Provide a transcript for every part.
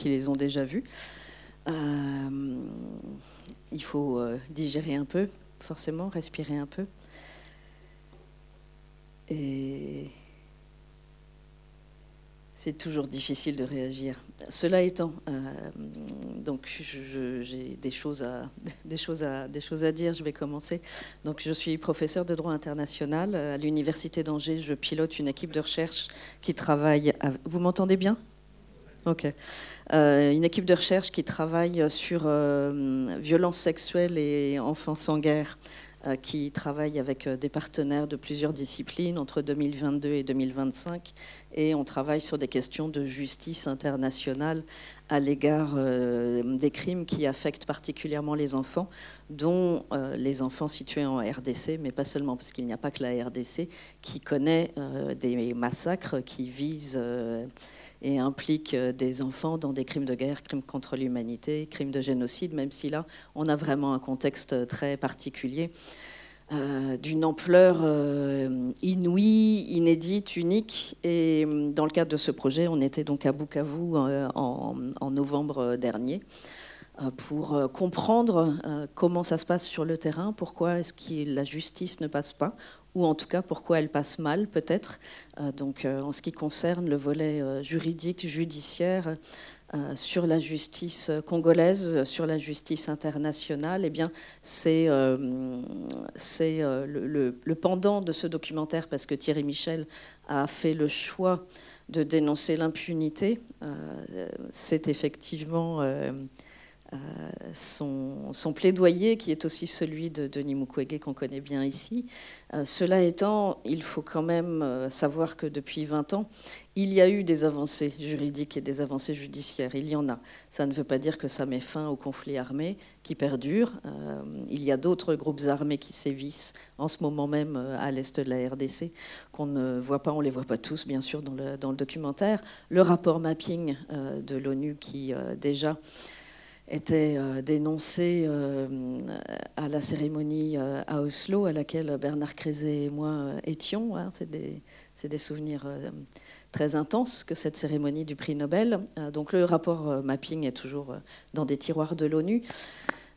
qui les ont déjà vus. il faut digérer un peu, forcément, respirer un peu. Et c'est toujours difficile de réagir. Cela étant, euh, donc j'ai des choses à des choses à des choses à dire. Je vais commencer. Donc je suis professeur de droit international à l'université d'Angers. Je pilote une équipe de recherche qui travaille. Vous m'entendez bien? Ok. Euh, une équipe de recherche qui travaille sur euh, violences sexuelles et enfants sans guerre euh, qui travaille avec euh, des partenaires de plusieurs disciplines entre 2022 et 2025. Et on travaille sur des questions de justice internationale à l'égard des crimes qui affectent particulièrement les enfants, dont les enfants situés en RDC, mais pas seulement, parce qu'il n'y a pas que la RDC qui connaît des massacres qui visent et impliquent des enfants dans des crimes de guerre, crimes contre l'humanité, crimes de génocide, même si là, on a vraiment un contexte très particulier. Euh, d'une ampleur euh, inouïe, inédite, unique. Et euh, dans le cadre de ce projet, on était donc à Bukavu en, novembre dernier pour comprendre comment ça se passe sur le terrain, pourquoi est-ce que la justice ne passe pas, ou en tout cas pourquoi elle passe mal peut-être. donc en ce qui concerne le volet juridique, judiciaire, euh, sur la justice congolaise, sur la justice internationale, eh bien, c'est euh, euh, le, pendant de ce documentaire parce que Thierry Michel a fait le choix de dénoncer l'impunité. c'est effectivement euh, son, plaidoyer, qui est aussi celui de Denis Mukwege, qu'on connaît bien ici. Euh, cela étant, il faut quand même euh, savoir que depuis 20 ans, il y a eu des avancées juridiques et des avancées judiciaires. Il y en a. Ça ne veut pas dire que ça met fin au conflit armé qui perdure. il y a d'autres groupes armés qui sévissent en ce moment même à l'est de la RDC, qu'on ne voit pas, on ne les voit pas tous, bien sûr, dans le documentaire. Le rapport mapping de l'ONU qui déjà était euh, dénoncé euh, à la cérémonie euh, à Oslo, à laquelle Bernard Crézé et moi étions. Hein. c'est des, des, souvenirs très intenses que cette cérémonie du prix Nobel. donc le rapport mapping est toujours dans des tiroirs de l'ONU.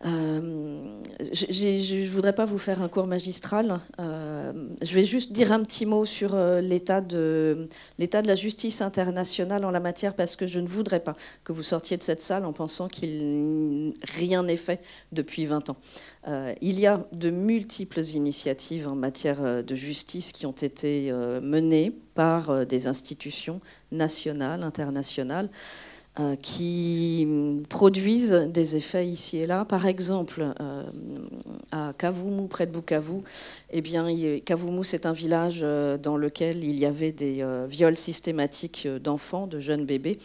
Euh, je ne voudrais pas vous faire un cours magistral. Euh, je vais juste dire un petit mot sur euh, l'état de, de la justice internationale en la matière, parce que je ne voudrais pas que vous sortiez de cette salle en pensant qu'il rien n'est fait depuis 20 ans. il y a de multiples initiatives en matière de justice qui ont été menées par des institutions nationales, internationales. Euh, qui produisent des effets ici et là. Par exemple, euh, à Kavumu, près de Bukavu, eh bien, Kavumu, c'est un village euh, dans lequel il y avait des viols systématiques d'enfants, de jeunes bébés,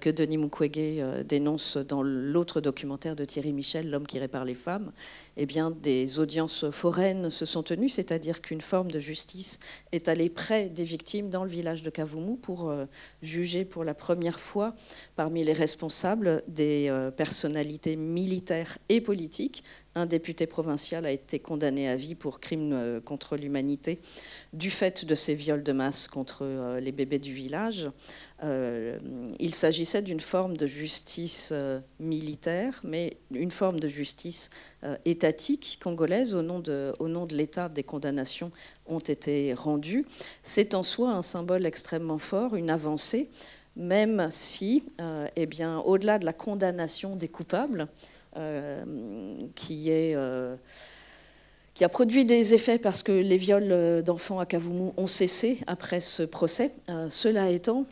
que Denis Mukwege dénonce dans l'autre documentaire de Thierry Michel, L'homme qui répare les femmes eh bien, des audiences foraines se sont tenues, c'est-à-dire qu'une forme de justice est allée près des victimes dans le village de Kavumu pour juger pour la première fois parmi les responsables des euh, personnalités militaires et politiques un député provincial a été condamné à vie pour crime euh, contre l'humanité du fait de ces viols de masse contre euh, les bébés du village. Il s'agissait d'une forme de justice militaire, mais une forme de justice étatique congolaise au nom de l'État. Des condamnations ont été rendues. C'est en soi un symbole extrêmement fort, une avancée, même si, eh bien, au-delà de la condamnation des coupables, euh, euh, qui a produit des effets parce que les viols euh, d'enfants à Kavumu ont cessé après ce procès. cela étant,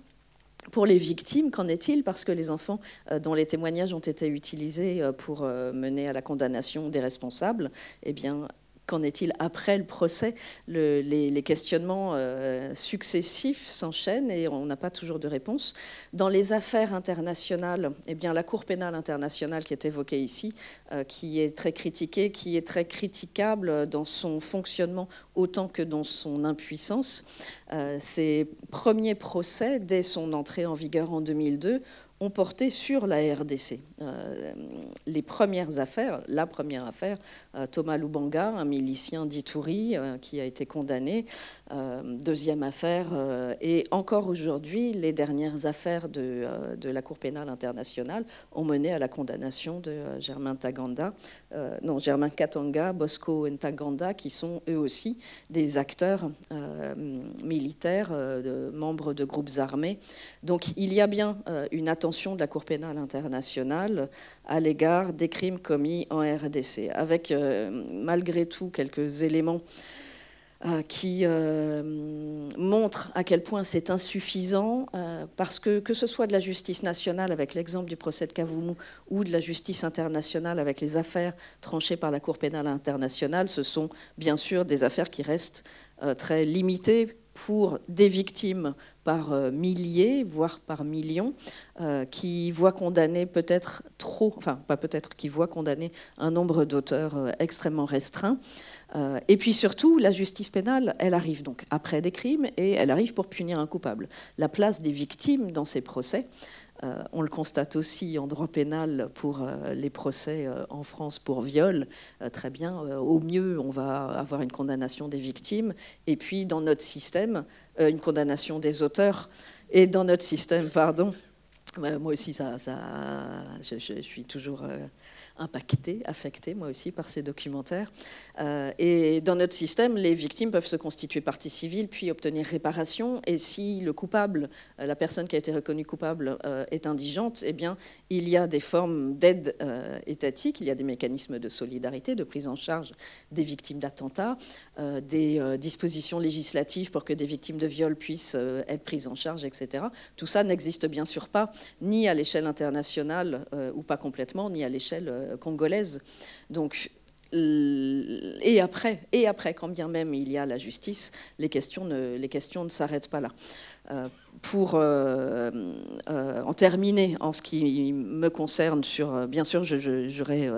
pour les victimes, qu'en est-il? Parce que les enfants dont les témoignages ont été utilisés pour mener à la condamnation des responsables, eh bien, Qu'en est-il après le procès les, questionnements euh, successifs s'enchaînent et on n'a pas toujours de réponse. Dans les affaires internationales, eh bien, la Cour pénale internationale qui est évoquée ici, euh, qui est très critiquée, qui est très critiquable dans son fonctionnement autant que dans son impuissance, euh, ses premiers procès, dès son entrée en vigueur en 2002, ont porté sur la RDC. les premières affaires, la première affaire, Thomas Lubanga, un milicien d'Itouri qui a été condamné. Deuxième affaire, et encore aujourd'hui, les dernières affaires de, de, la Cour pénale internationale ont mené à la condamnation de Germain Taganda, non, Germain Katanga, Bosco Ntaganda, qui sont eux aussi des acteurs militaires, membres de groupes armés. Donc il y a bien une attention de la Cour pénale internationale à l'égard des crimes commis en RDC, avec euh, malgré tout quelques éléments euh, qui euh, montrent à quel point c'est insuffisant, parce que que ce soit de la justice nationale avec l'exemple du procès de Kavumu ou de la justice internationale avec les affaires tranchées par la Cour pénale internationale, ce sont bien sûr des affaires qui restent très limitées pour des victimes par euh, milliers, voire par millions, euh, qui voient condamner peut-être trop, enfin pas peut-être, qui voient condamner un nombre d'auteurs euh, extrêmement restreint. et puis surtout, la justice pénale, elle arrive donc après des crimes et elle arrive pour punir un coupable. La place des victimes dans ces procès, euh, on le constate aussi en droit pénal pour euh, les procès euh, en France pour viol. très bien, au mieux, on va avoir une condamnation des victimes, et puis dans notre système, une condamnation des auteurs. Et dans notre système, pardon, moi aussi, ça, je, suis toujours impacté, affecté moi aussi par ces documentaires. Euh, et dans notre système, les victimes peuvent se constituer partie civile puis obtenir réparation. Et si le coupable, euh, la personne qui a été reconnue coupable, euh, est indigente, eh bien, il y a des formes d'aide étatique, il y a des mécanismes de solidarité, de prise en charge des victimes d'attentats, des dispositions législatives pour que des victimes de viol puissent être prises en charge, etc. Tout ça n'existe bien sûr pas, ni à l'échelle internationale, ou pas complètement, ni à l'échelle euh, congolaise. Donc, et après, et après, quand bien même il y a la justice, les questions ne, les questions ne s'arrêtent pas là. Euh, pour euh, en terminer, en ce qui me concerne, sur, bien sûr, j'aurai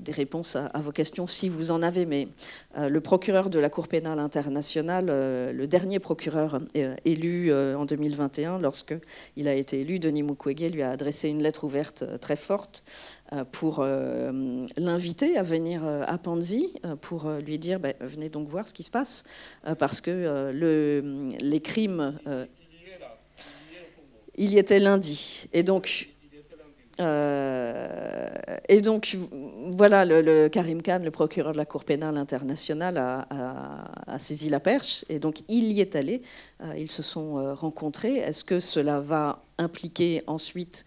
des réponses à, vos questions si vous en avez, mais le procureur de la Cour pénale internationale, le dernier procureur élu en 2021, lorsqu'il a été élu, Denis Mukwege lui a adressé une lettre ouverte très forte euh, pour euh, l'inviter à venir euh, à Panzi pour lui dire ben, venez donc voir ce qui se passe parce que le, les crimes il y était lundi. Et donc et donc, voilà, le, Karim Khan, le procureur de la Cour pénale internationale, a, saisi la perche. Et donc, il y est allé. ils se sont rencontrés. Est-ce que cela va impliquer ensuite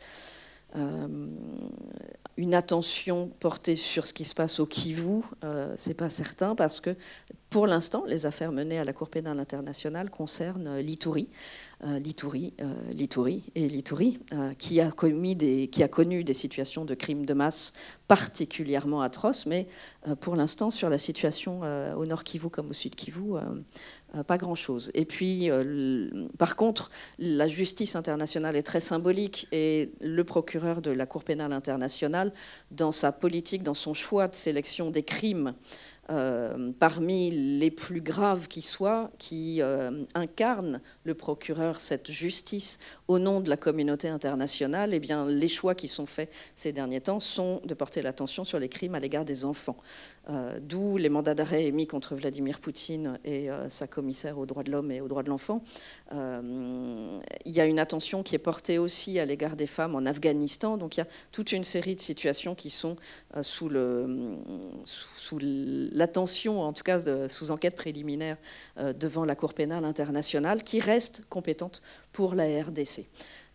une attention portée sur ce qui se passe au Kivu, euh, c'est pas certain parce que pour l'instant, les affaires menées à la Cour pénale internationale concernent euh, l'Ituri, euh, l'Ituri et l'Ituri, qui a qui a connu des situations de crimes de masse particulièrement atroces, mais pour l'instant, sur la situation au Nord Kivu comme au Sud Kivu, euh, pas grand-chose. Et puis, euh, par contre, la justice internationale est très symbolique et le procureur de la Cour pénale internationale, dans sa politique, dans son choix de sélection des crimes euh, parmi les plus graves qui soient, qui euh, incarnent le procureur cette justice au nom de la communauté internationale, eh les choix qui sont faits ces derniers temps sont de porter l'attention sur les crimes à l'égard des enfants. Euh, d'où les mandats d'arrêt émis contre Vladimir Poutine et sa commissaire aux droits de l'homme et aux droits de l'enfant. il y a une attention qui est portée aussi à l'égard des femmes en Afghanistan. Donc il y a toute une série de situations qui sont sous l'attention, en tout cas sous enquête préliminaire euh, devant la Cour pénale internationale, qui reste compétente pour la RDC.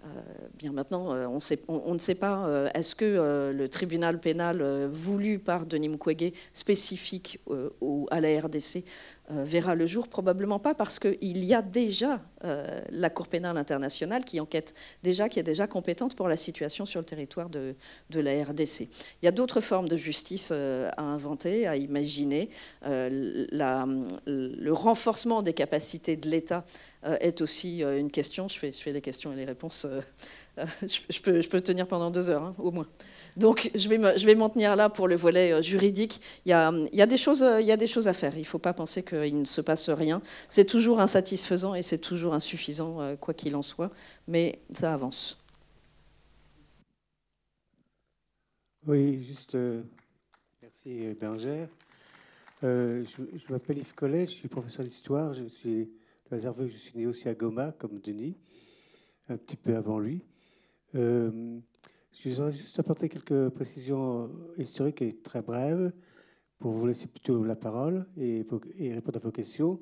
Euh, bien maintenant, euh, on, ne sait pas, est-ce que le tribunal pénal voulu par Denis Mukwege, spécifique à la RDC, euh, verra le jour Probablement pas, parce qu'il y a déjà euh, la Cour pénale internationale qui enquête déjà, qui est déjà compétente pour la situation sur le territoire de, la RDC. Il y a d'autres formes de justice euh, à inventer, à imaginer. le renforcement des capacités de l'État est aussi une question. Je je fais les questions et les réponses. Je, peux, je tenir pendant deux heures, hein, au moins. Donc je vais, m'en tenir là pour le volet euh, juridique. Il y a, des, choses, à faire. Il ne faut pas penser qu'il ne se passe rien. C'est toujours insatisfaisant et c'est toujours insuffisant, euh, quoi qu'il en soit, mais ça avance. Oui, juste. merci Bergère. je, m'appelle Yves Collet, je suis professeur d'histoire. Je suis je suis né aussi à Goma, comme Denis, un petit peu avant lui. Euh, je voudrais juste apporter quelques précisions historiques et très brèves pour vous laisser plutôt la parole et, répondre à vos questions.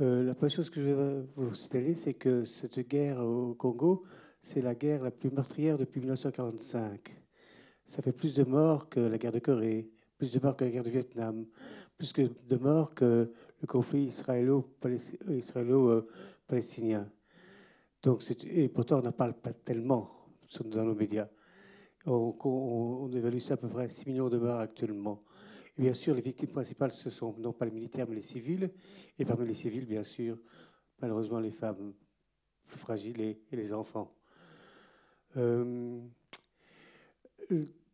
Euh, la première chose que je voudrais vous signaler, c'est que cette guerre au Congo, c'est la guerre la plus meurtrière depuis 1945. Ça fait plus de morts que la guerre de Corée, plus de morts que la guerre du Vietnam, plus de morts que le conflit israélo-palestinien. Donc, et pourtant, on n'en parle pas tellement dans nos médias. On, évalue ça à peu près à 6 millions de morts actuellement. Et bien sûr, les victimes principales, ce sont non pas les militaires, mais les civils. Et parmi les civils, bien sûr, malheureusement, les femmes plus fragiles et, les enfants. Euh,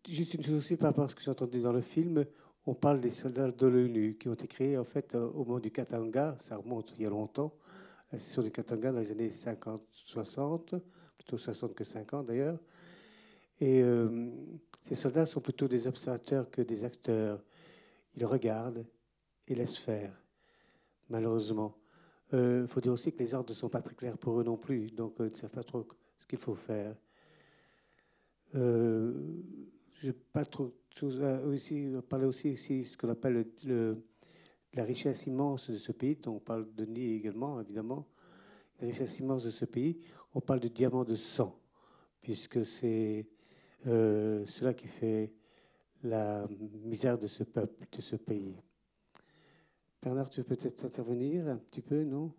juste une chose aussi par rapport à ce que j'ai entendu dans le film, on parle des soldats de l'ONU qui ont été créés en fait au moment du Katanga, ça remonte il y a longtemps, la session du Katanga dans les années 50-60, plutôt 60 que 50 d'ailleurs. Et euh, ces soldats sont plutôt des observateurs que des acteurs. Ils regardent et laissent faire, malheureusement. Il euh, faut dire aussi que les ordres ne sont pas très clairs pour eux non plus, donc ils ne savent pas trop ce qu'il faut faire. je n'ai pas trop aussi, parler aussi, aussi ce qu'on appelle le, la richesse immense de ce pays, dont on parle de Nid également, évidemment, la richesse immense de ce pays. On parle de diamant de sang, puisque c'est euh, cela qui fait la misère de ce peuple, de ce pays. Bernard, tu veux peut-être intervenir un petit peu, non?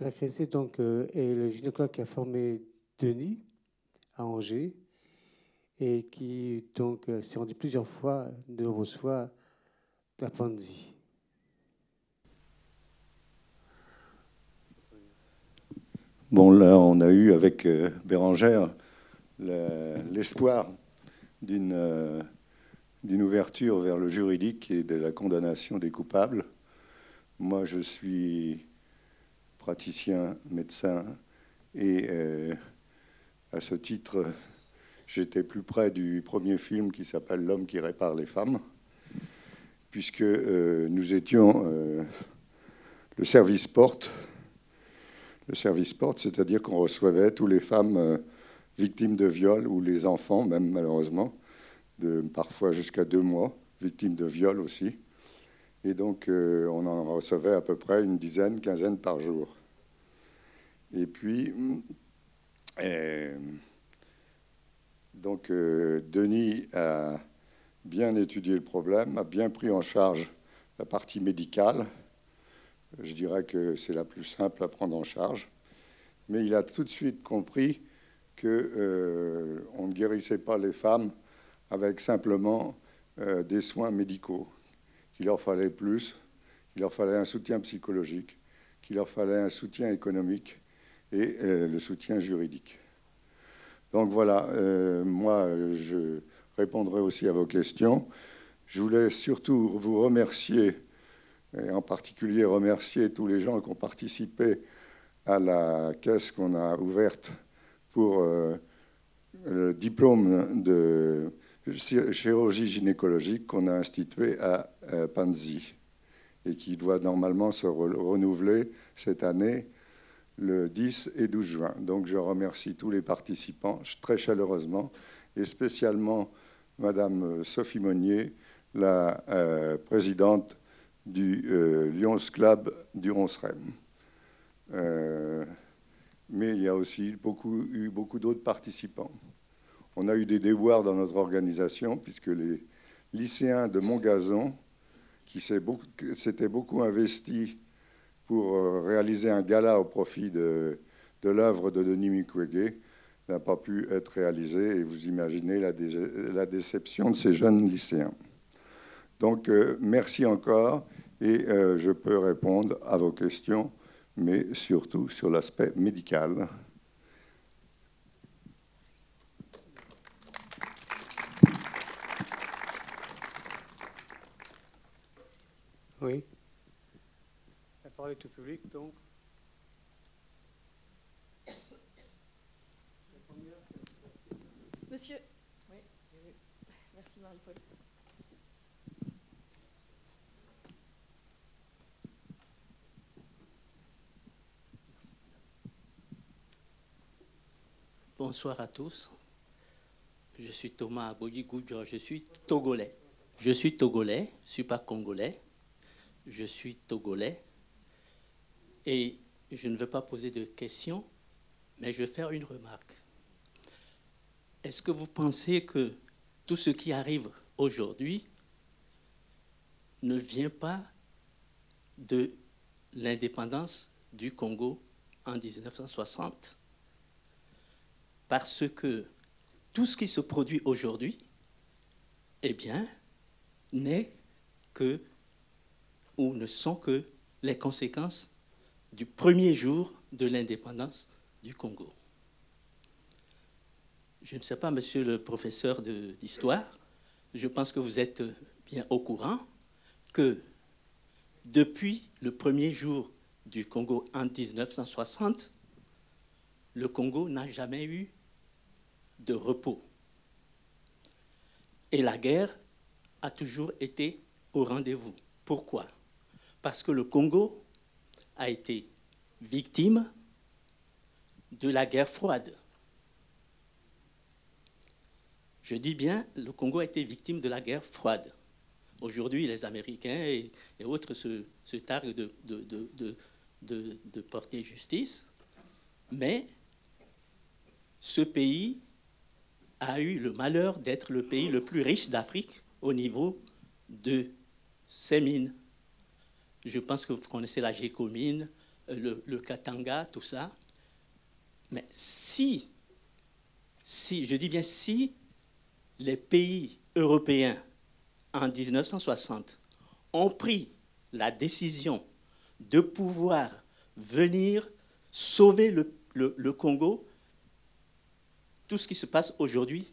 La donc, euh, est le gynécologue qui a formé Denis à Angers et qui donc euh, s'est rendu plusieurs fois, de nombreuses fois, à Panzi. Bon, là, on a eu avec euh, Bérangère l'espoir euh, d'une ouverture vers le juridique et de la condamnation des coupables. Moi, je suis praticien, médecin et à ce titre, j'étais plus près du premier film qui s'appelle L'homme qui répare les femmes, puisque euh, nous étions euh, le service porte. Le service porte, c'est-à-dire qu'on recevait toutes les femmes euh, victimes de viol ou les enfants, même malheureusement, de, parfois jusqu'à deux mois, victimes de viol aussi. Et donc, on en recevait à peu près une dizaine, quinzaine par jour. Et puis, donc euh, Denis a bien étudié le problème, a bien pris en charge la partie médicale. Je dirais que c'est la plus simple à prendre en charge. Mais il a tout de suite compris qu'on euh, ne guérissait pas les femmes avec simplement euh, des soins médicaux, qu'il leur fallait plus, qu'il leur fallait un soutien psychologique, qu'il leur fallait un soutien économique et le soutien juridique. Donc voilà, euh, moi, je répondrai aussi à vos questions. Je voulais surtout vous remercier, et en particulier remercier tous les gens qui ont participé à la caisse qu'on a ouverte pour euh, le diplôme de chirurgie gynécologique qu'on a institué à Panzi et qui doit normalement se renouveler cette année le 10 et 12 juin. Donc je remercie tous les participants très chaleureusement et spécialement Madame Sophie Monnier, la euh, présidente du euh, Lions Club du Ronsrem. Euh, mais il y a aussi beaucoup, eu beaucoup d'autres participants. On a eu des déboires dans notre organisation puisque les lycéens de Montgazon, qui s'étaient beaucoup investis pour euh, réaliser un gala au profit de, l'œuvre de Denis Mukwege n'a pas pu être réalisé et vous imaginez la, la déception de ces jeunes lycéens. Donc euh, merci encore et euh, je peux répondre à vos questions, mais surtout sur l'aspect médical. Oui parler tout public, donc. monsieur. Oui, Merci Marie-Paul. Bonsoir à tous. Je suis Thomas Goudjo, je suis togolais. Je suis togolais, je ne suis pas congolais. Je suis togolais. Et je ne veux pas poser de questions, mais je vais faire une remarque. Est-ce que vous pensez que tout ce qui arrive aujourd'hui ne vient pas de l'indépendance du Congo en 1960 Parce que tout ce qui se produit aujourd'hui, eh bien, n'est que ou ne sont que les conséquences du premier jour de l'indépendance du Congo. Je ne sais pas, monsieur le professeur d'histoire, je pense que vous êtes bien au courant que depuis le premier jour du Congo en 1960, le Congo n'a jamais eu de repos. Et la guerre a toujours été au rendez-vous. Pourquoi? Parce que le Congo a été victime de la guerre froide. Je dis bien, le Congo a été victime de la guerre froide. Aujourd'hui, les Américains et, autres se, targuent de, porter justice, mais ce pays a eu le malheur d'être le pays le plus riche d'Afrique au niveau de ses mines. Je pense que vous connaissez la Gécomine, le, le Katanga, tout ça. Mais si, si, je dis bien si, les pays européens en 1960 ont pris la décision de pouvoir venir sauver le Congo, tout ce qui se passe aujourd'hui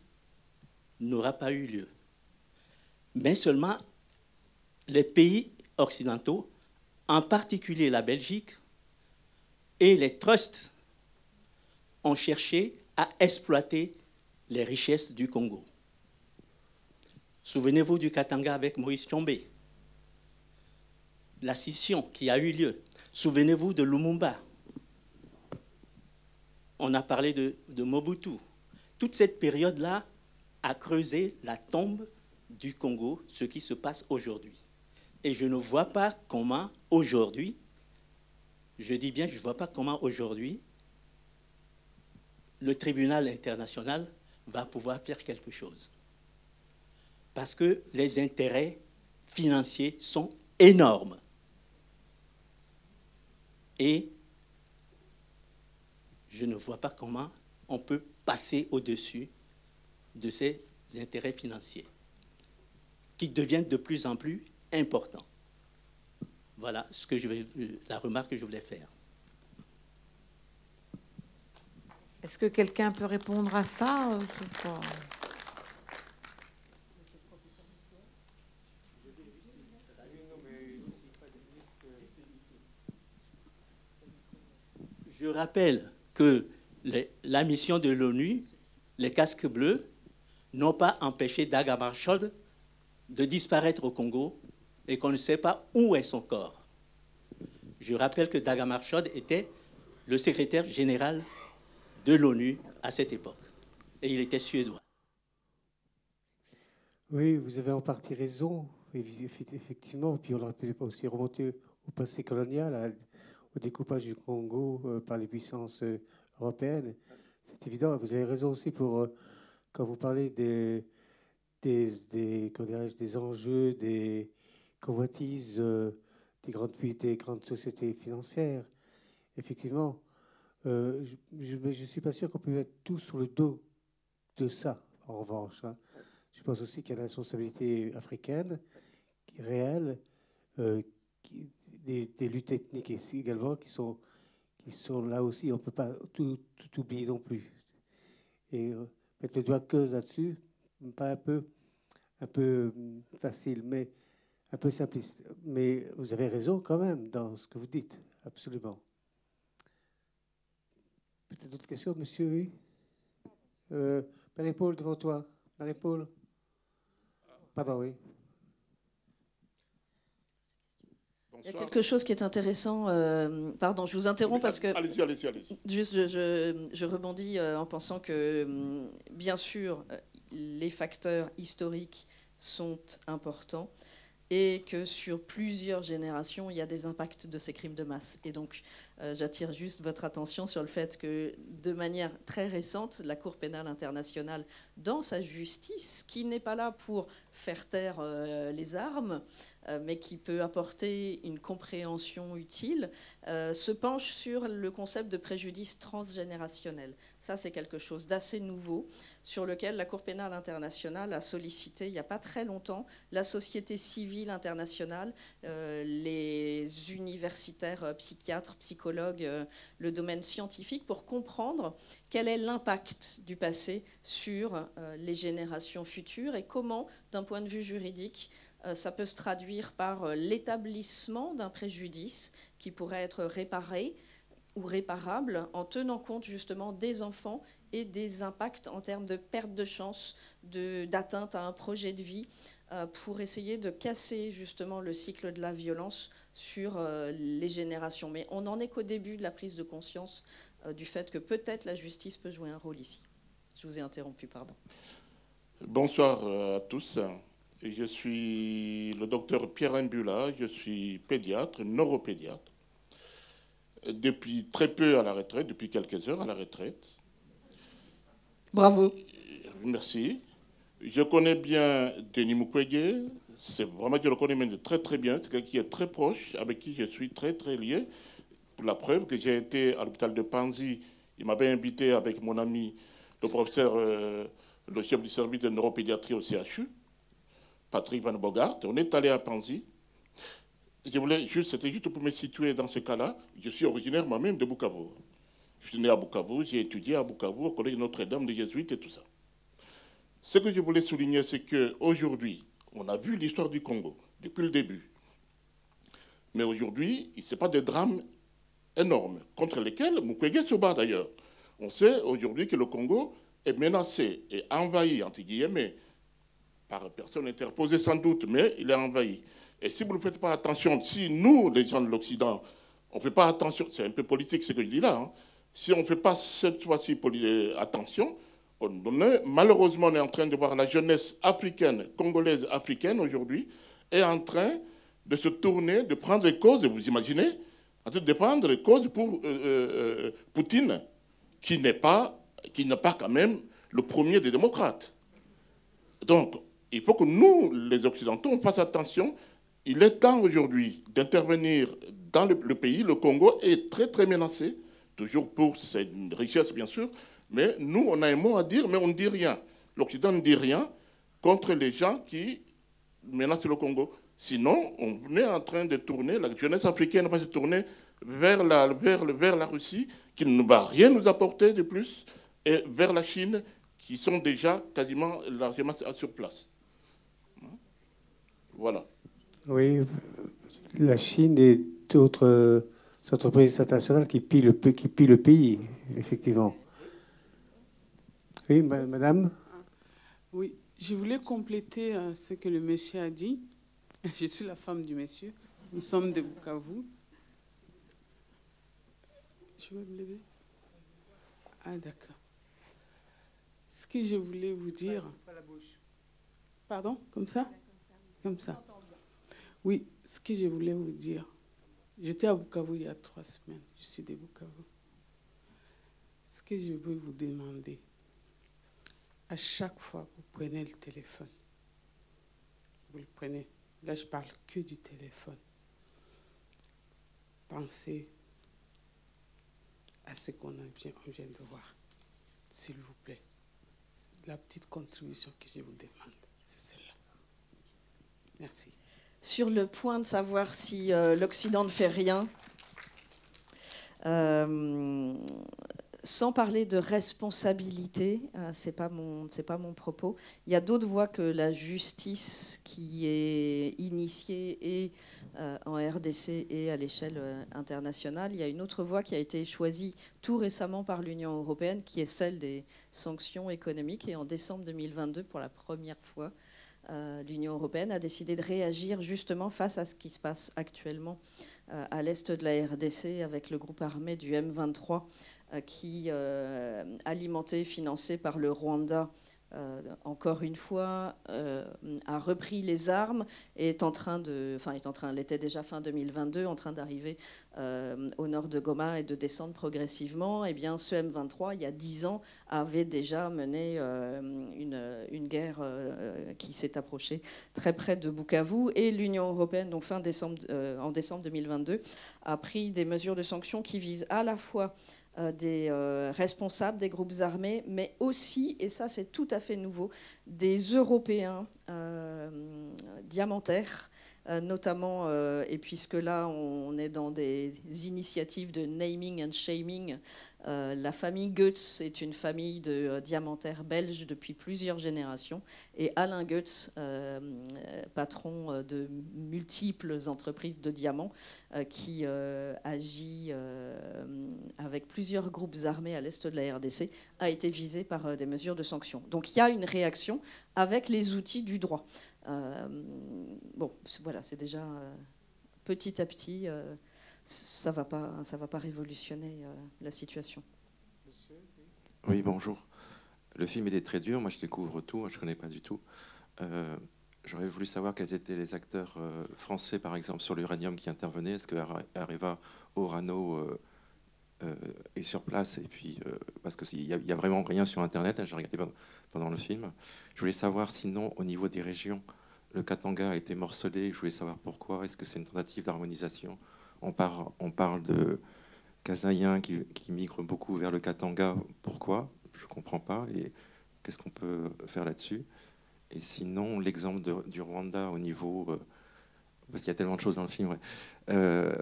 n'aura pas eu lieu mais seulement les pays occidentaux, en particulier la Belgique, et les trusts ont cherché à exploiter les richesses du Congo. Souvenez-vous du Katanga avec Maurice Tchombé, la scission qui a eu lieu. Souvenez-vous de Lumumba. On a parlé de, de Mobutu. Toute cette période-là a creusé la tombe du Congo ce qui se passe aujourd'hui. Et je ne vois pas comment aujourd'hui, je dis bien, je ne vois pas comment aujourd'hui, le tribunal international va pouvoir faire quelque chose. Parce que les intérêts financiers sont énormes. Et je ne vois pas comment on peut passer au-dessus de ces intérêts financiers qui deviennent de plus en plus importants. Voilà ce que je vais, la remarque que je voulais faire. Est-ce que quelqu'un peut répondre à ça euh, Je rappelle que la mission de l'ONU, les casques bleus, n'ont pas empêché Daga de disparaître au Congo et qu'on ne sait pas où est son corps. Je rappelle que Daga Marchod était le secrétaire général de l'ONU à cette époque. Et il était suédois. Oui, vous avez en partie raison. Effectivement, puis on pu aussi remonter au passé colonial, au découpage du Congo euh, par les puissances euh, européennes. C'est évident. Vous avez raison aussi pour, euh, quand vous parlez des, des, des, des enjeux, des convoitises euh, des, grandes, des grandes sociétés financières. Effectivement, euh, je ne suis pas sûr qu'on peut mettre tout sur le dos de ça, en revanche. Hein. Je pense aussi qu'il y a la responsabilité africaine, qui, réelle, euh, des, luttes ethniques également, qui sont, qui là aussi. On ne peut pas tout, oublier non plus. Et mettre le doigt que là-dessus, pas un peu un peu hum, facile, mais un peu simpliste. Mais vous avez raison quand même dans ce que vous dites, absolument. Peut-être d'autres questions, monsieur Oui. Euh, Marie-Paul, devant toi. Marie-Paul. Pardon, oui. Il y a quelque chose qui est intéressant. euh, pardon, je vous interromps parce que. Allez-y, allez-y, allez-y. Juste, je, je- je rebondis euh, en pensant que, hum, bien sûr, euh, les facteurs historiques sont importants et que sur plusieurs générations, il y a des impacts de ces crimes de masse. Et donc, euh, j'attire juste votre attention sur le fait que, de manière très récente, la Cour pénale internationale, dans sa justice, qui n'est pas là pour faire taire euh, les armes, mais qui peut apporter une compréhension utile, euh, se penche sur le concept de préjudice transgénérationnel. Ça, c'est quelque chose d'assez nouveau sur lequel la Cour pénale internationale a sollicité, il n'y a pas très longtemps, la société civile internationale, euh, les universitaires, euh, psychiatres, psychologues, euh, le domaine scientifique, pour comprendre quel est l'impact du passé sur euh, les générations futures et comment, d'un point de vue juridique, euh, ça peut se traduire par euh, l'établissement d'un préjudice qui pourrait être réparé ou réparable en tenant compte justement des enfants et des impacts en termes de perte de chance, d'atteinte à un projet de vie, euh, pour essayer de casser justement le cycle de la violence sur euh, les générations. Mais on n'en est qu'au début de la prise de conscience euh, du fait que peut-être la justice peut jouer un rôle ici. Je vous ai interrompu, pardon. Bonsoir euh, à tous. Je suis le docteur Pierre Imbula, je suis pédiatre, neuropédiatre. Depuis très peu à la retraite, depuis quelques heures à la retraite. Bravo. Merci. Je connais bien Denis Mukwege. C'est vraiment, je le connais même très très bien. C'est quelqu'un qui est très proche, avec qui je suis très très lié. Pour la preuve que j'ai été à l'hôpital de Panzi, il m'avait invité avec mon ami, le professeur, euh, le chef du service de neuropédiatrie au CHU, Patrick Van Bogart. On est allé à Panzi. Je voulais juste, c'était juste pour me situer dans ce cas-là. Je suis originaire moi-même de Bukavu. Je suis né à Bukavu, j'ai étudié à Bukavu, au collège Notre-Dame des Jésuites et tout ça. Ce que je voulais souligner, c'est qu'aujourd'hui, on a vu l'histoire du Congo depuis le début. Mais aujourd'hui, ce n'est pas des drames énormes contre lesquels Mukwege se bat d'ailleurs. On sait aujourd'hui que le Congo est menacé et envahi, entre guillemets, par personne interposée sans doute, mais il est envahi. Et si vous ne faites pas attention, si nous, les gens de l'Occident, on ne fait pas attention, c'est un peu politique ce que je dis là, hein, si on ne fait pas cette fois-ci poli- attention, on malheureusement, on est en train de voir la jeunesse africaine, congolaise africaine aujourd'hui, est en train de se tourner, de prendre les causes, vous imaginez, en train de prendre les causes pour euh, euh, Poutine, qui n'est pas, qui n'est pas quand même le premier des démocrates. Donc, il faut que nous, les Occidentaux, on fasse attention. Il est temps aujourd'hui d'intervenir dans le, pays. Le Congo est très, très menacé, toujours pour ses richesses, bien sûr. Mais nous, on a un mot à dire, mais on ne dit rien. L'Occident ne dit rien contre les gens qui menacent le Congo. Sinon, on est en train de tourner, la jeunesse africaine va se tourner vers la, vers la Russie, qui ne va rien nous apporter de plus, et vers la Chine, qui sont déjà quasiment largement sur place. Voilà. Oui, la Chine et d'autres entreprises internationales qui pillent le, pe- qui pillent le pays, effectivement. Oui, ma- madame? Oui, je voulais compléter euh, ce que le monsieur a dit. Je suis la femme du monsieur. Nous sommes de Bukavu. Je vais me lever. Ah, d'accord. Ce que je voulais vous dire. Pardon? Comme ça? Comme ça. Oui, ce que je voulais vous dire. J'étais à Bukavu il y a trois semaines. Je suis de Bukavu. Ce que je veux vous demander, à chaque fois que vous prenez le téléphone, vous le prenez, là je parle que du téléphone, pensez à ce qu'on on vient de voir, s'il vous plaît. La petite contribution que je vous demande. Sur le point de savoir si euh, l'Occident ne fait rien, euh, sans parler de responsabilité, euh, c'est pas mon propos. Il y a d'autres voies que la justice qui est initiée et euh, en RDC et à l'échelle internationale. Il y a une autre voie qui a été choisie tout récemment par l'Union européenne, qui est celle des sanctions économiques. Et en décembre 2022, pour la première fois, l'Union européenne a décidé de réagir justement face à ce qui se passe actuellement à l'est de la RDC avec le groupe armé du M23 euh, qui, euh, alimenté, financé par le Rwanda, euh, encore une fois, a repris les armes et est en train de, enfin, est en l'était déjà fin 2022, en train d'arriver au nord de Goma et de descendre progressivement. Et eh bien, ce M23, il y a dix ans, avait déjà mené une, guerre qui s'est approchée très près de Bukavu et l'Union européenne, donc fin décembre, en décembre 2022, a pris des mesures de sanctions qui visent à la fois euh, des euh, responsables des groupes armés, mais aussi, et ça c'est tout à fait nouveau, des Européens euh, diamantaires euh, notamment, euh, et puisque là on est dans des initiatives de naming and shaming, euh, la famille Goetz est une famille de diamantaires belges depuis plusieurs générations, et Alain Goetz, patron de multiples entreprises de diamants, qui agit avec plusieurs groupes armés à l'est de la RDC, a été visé par des mesures de sanctions. Donc il y a une réaction avec les outils du droit. Euh, bon, voilà, c'est déjà euh, petit à petit, euh, ça ne va, pas, ça va pas révolutionner la situation. Oui, bonjour. Le film était très dur, moi je découvre tout, moi je ne connais pas du tout. J'aurais voulu savoir quels étaient les acteurs français, par exemple, sur l'uranium qui intervenaient. Est-ce que Areva Orano est sur place Et puis, parce qu'il n'y a, vraiment rien sur Internet, j'ai regardé pendant le film. Je voulais savoir sinon, au niveau des régions, le Katanga a été morcelé. Je voulais savoir pourquoi. Est-ce que c'est une tentative d'harmonisation? On, parle de Kasaïens qui, migrent beaucoup vers le Katanga. Pourquoi? Je ne comprends pas. Et qu'est-ce qu'on peut faire là-dessus? Et sinon, l'exemple du Rwanda au niveau... Euh, parce qu'il y a tellement de choses dans le film. Euh,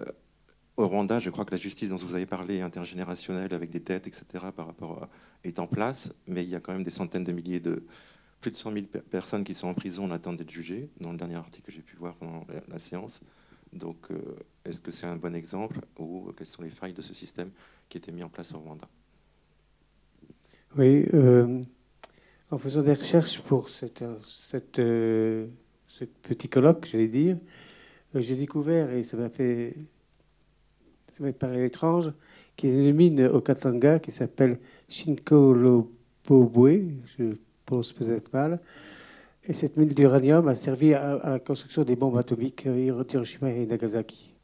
au Rwanda, je crois que la justice dont vous avez parlé, intergénérationnelle, avec des dettes, etc., par rapport est en place, mais il y a quand même des centaines de milliers de, plus de 100 000 personnes qui sont en prison en attente d'être jugées, dans le dernier article que j'ai pu voir pendant la, séance. Donc, euh, est-ce que c'est un bon exemple ou quelles sont les failles de ce système qui était mis en place au Rwanda? Oui, euh, en faisant des recherches pour euh, ce petit colloque, j'allais dire, j'ai découvert, et ça m'a fait, ça m'a paru étrange, qu'il y a une mine au Katanga qui s'appelle Shinkolobobwe, je pose peut-être mal. Et cette mine d'uranium a servi à, la construction des bombes atomiques Hiroshima et Nagasaki.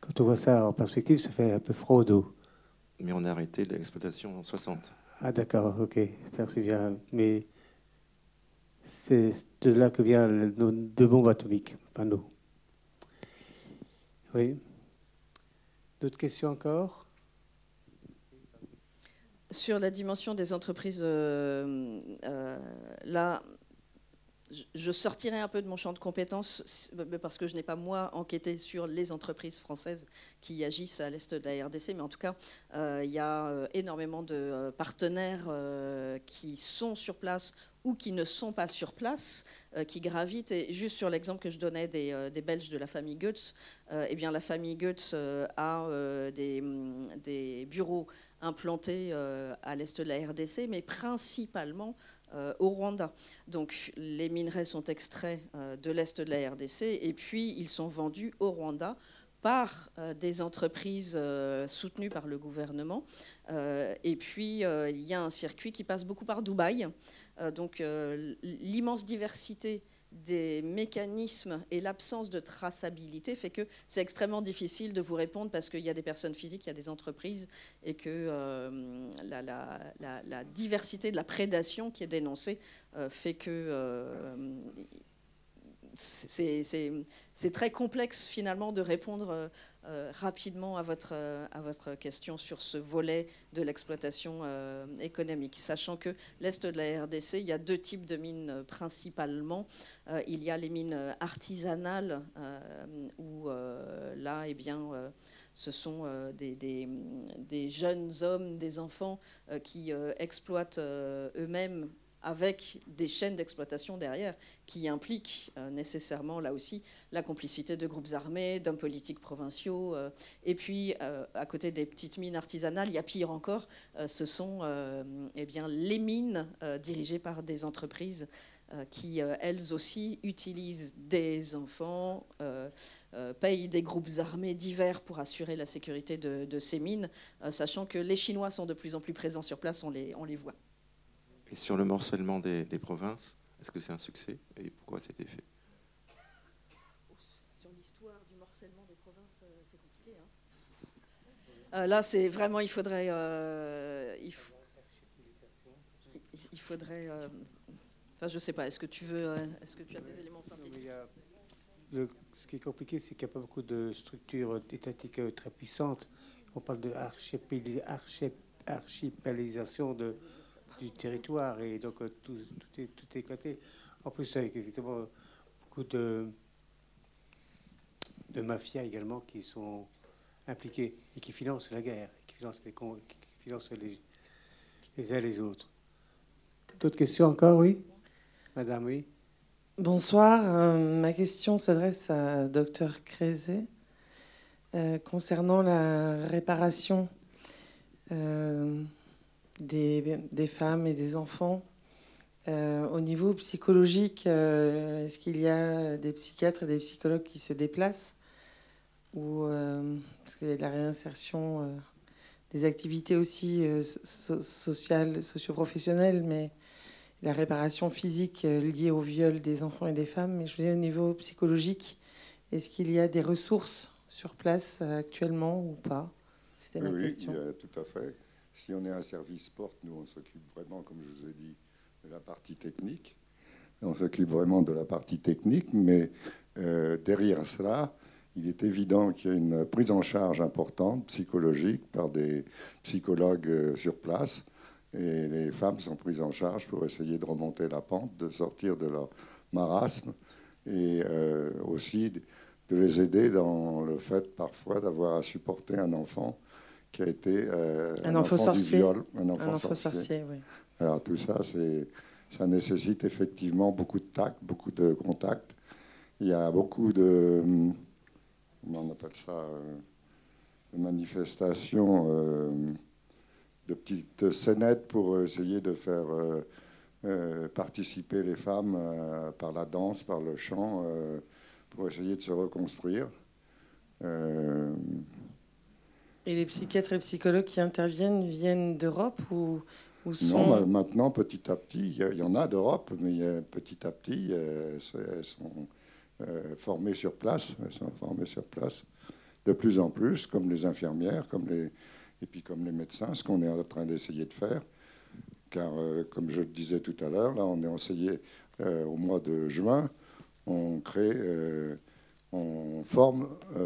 Quand on voit ça en perspective, ça fait un peu froid au dos. Mais on a arrêté l'exploitation en 60. Ah d'accord, ok, merci bien. Mais c'est de là que viennent nos deux bombes atomiques, pas nous. Oui. D'autres questions encore? Sur la dimension des entreprises, euh, euh, là, je sortirai un peu de mon champ de compétences parce que je n'ai pas moi enquêté sur les entreprises françaises qui agissent à l'est de la RDC, mais en tout cas, euh, il y a énormément de partenaires qui sont sur place ou qui ne sont pas sur place, qui gravitent. Et juste sur l'exemple que je donnais des, Belges de la famille Goetz, eh bien, la famille Goetz a des, des bureaux implantés euh, à l'est de la RDC, mais principalement euh, au Rwanda. Donc les minerais sont extraits euh, de l'est de la RDC et puis ils sont vendus au Rwanda par des entreprises soutenues par le gouvernement. et puis, il y a un circuit qui passe beaucoup par Dubaï. donc, l'immense diversité des mécanismes et l'absence de traçabilité fait que c'est extrêmement difficile de vous répondre parce qu'il y a des personnes physiques, il y a des entreprises et que euh, la, diversité de la prédation qui est dénoncée euh, fait que euh, c'est très complexe finalement de répondre euh, rapidement à votre, euh, à votre question sur ce volet de l'exploitation euh, économique, sachant que l'Est de la RDC, il y a deux types de mines principalement. il y a les mines artisanales, où là, eh bien, ce sont des, jeunes hommes, des enfants qui exploitent eux-mêmes avec des chaînes d'exploitation derrière qui impliquent euh, nécessairement, là aussi, la complicité de groupes armés, d'hommes politiques provinciaux. Euh, et puis, euh, à côté des petites mines artisanales, il y a pire encore, ce sont eh bien, les mines dirigées par des entreprises qui, elles aussi, utilisent des enfants, payent des groupes armés divers pour assurer la sécurité de, ces mines, sachant que les Chinois sont de plus en plus présents sur place, on les, on les voit. Et sur le morcellement des, provinces, est-ce que c'est un succès et pourquoi c'était fait? Sur l'histoire du morcellement des provinces, euh, c'est compliqué. Hein. Euh, là, c'est vraiment, il faudrait, euh, il, il, faudrait. enfin, je sais pas. Est-ce que tu veux, est-ce que tu as des éléments synthétiques? Ce qui est compliqué, c'est qu'il n'y a pas beaucoup de structures étatiques très puissantes. On parle de archipélisation de du territoire et donc euh, tout, est, tout éclaté. En plus, avec effectivement beaucoup de, mafias également qui sont impliqués et qui financent la guerre, qui financent les, qui financent les, les uns les autres. D'autres questions encore, oui? Madame, oui Bonsoir. Euh, ma question s'adresse à Dr Crézé euh, concernant la réparation des, femmes et des enfants. Euh, au niveau psychologique, euh, est-ce qu'il y a des psychiatres et des psychologues qui se déplacent Ou euh, est-ce qu'il y a de la réinsertion des activités aussi sociales, socioprofessionnelles, mais la réparation physique liée au viol des enfants et des femmes. Mais je veux dire, au niveau psychologique, est-ce qu'il y a des ressources sur place actuellement ou pas? C'était ma question. Oui, tout à fait. Si on est un service sport, nous, on s'occupe vraiment, comme je vous ai dit, de la partie technique. On s'occupe vraiment de la partie technique, mais euh, derrière cela, il est évident qu'il y a une prise en charge importante, psychologique, par des psychologues euh, sur place. Et les femmes sont prises en charge pour essayer de remonter la pente, de sortir de leur marasme et euh, aussi de les aider dans le fait parfois d'avoir à supporter un enfant qui a été euh, un, enfant, sorcier. un enfant, sorcier. oui. Alors tout ça, ça nécessite effectivement beaucoup de tact, beaucoup de contact. Il y a beaucoup de, comment on appelle ça, euh, de manifestations, euh, de petites scénettes pour essayer de faire participer les femmes par la danse, par le chant, pour essayer de se reconstruire. Et les psychiatres et psychologues qui interviennent viennent d'Europe ou, sont... Non, maintenant, petit à petit, il y, en a d'Europe, mais petit à petit, elles sont euh, formées sur place. Elles sont formées sur place de plus en plus, comme les infirmières, comme les, et puis comme les médecins, ce qu'on est en train d'essayer de faire. Car, euh, comme je le disais tout à l'heure, là, on est euh, au mois de juin, on crée on forme 20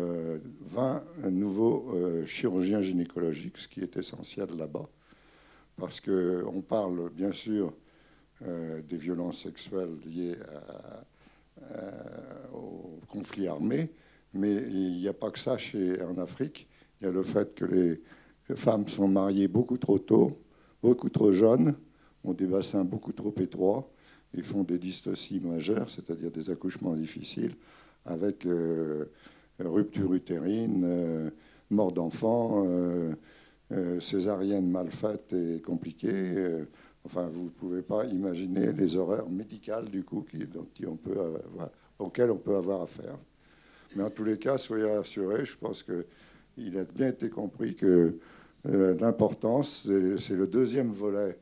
euh, nouveaux euh, chirurgiens gynécologiques, ce qui est essentiel là-bas, parce qu'on parle bien sûr euh, des violences sexuelles liées au conflit armé, mais il n'y a pas que ça en Afrique. Il y a le fait que les femmes sont mariées beaucoup trop tôt, beaucoup trop jeunes, ont des bassins beaucoup trop étroits et font des dystocies majeures, c'est-à-dire des accouchements difficiles avec euh, rupture utérine, euh, mort d'enfant, euh, césarienne mal faite et compliquée. Enfin, vous ne pouvez pas imaginer les horreurs médicales du coup on peut auxquelles on peut avoir affaire. Mais en tous les cas, soyez rassurés, je pense qu'il a bien été compris que l'importance, c'est le deuxième volet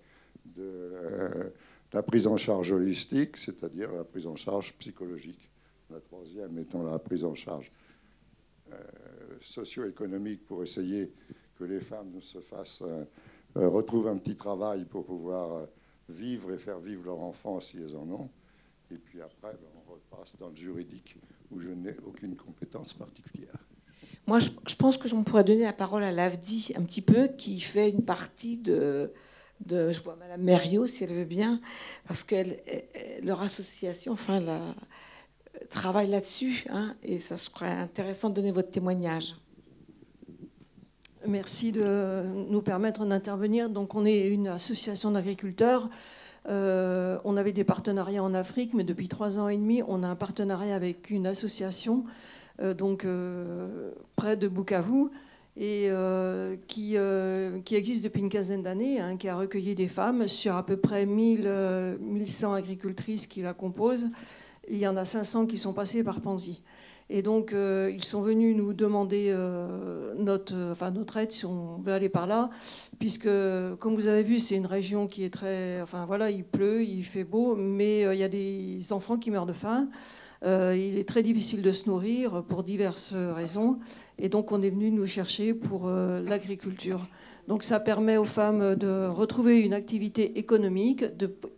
de la prise en charge holistique, c'est-à-dire la prise en charge psychologique. La troisième étant la prise en charge euh, socio-économique pour essayer que les femmes se fassent, euh, euh, retrouvent un petit travail pour pouvoir vivre et faire vivre leurs enfants si elles en ont. Et puis après, ben, on repasse dans le juridique où je n'ai aucune compétence particulière. Moi, je, pense que j'en pourrais donner la parole à l'AFDI un petit peu, qui fait une partie de, de je vois Madame Mériot, si elle veut bien, parce que leur association, enfin la, travaille là-dessus. Hein, et ça, crois intéressant de donner votre témoignage. Merci de nous permettre d'intervenir. Donc, on est une association d'agriculteurs. Euh, on avait des partenariats en Afrique, mais depuis trois ans et demi, on a un partenariat avec une association, euh, donc euh, près de Bukavu, et qui, qui, existe depuis une quinzaine d'années, hein, qui a recueilli des femmes sur à peu près 1000, 1100 agricultrices qui la composent. Il y en a 500 qui sont passées par Panzi. Et donc, euh, ils sont venus nous demander euh, notre, enfin, notre aide si on veut aller par là, puisque, comme vous avez vu, c'est une région qui est très. Enfin, voilà, il pleut, il fait beau, mais euh, il y a des enfants qui meurent de faim. il est très difficile de se nourrir pour diverses raisons. Et donc, on est venu nous chercher pour l'agriculture. Donc, ça permet aux femmes de retrouver une activité économique.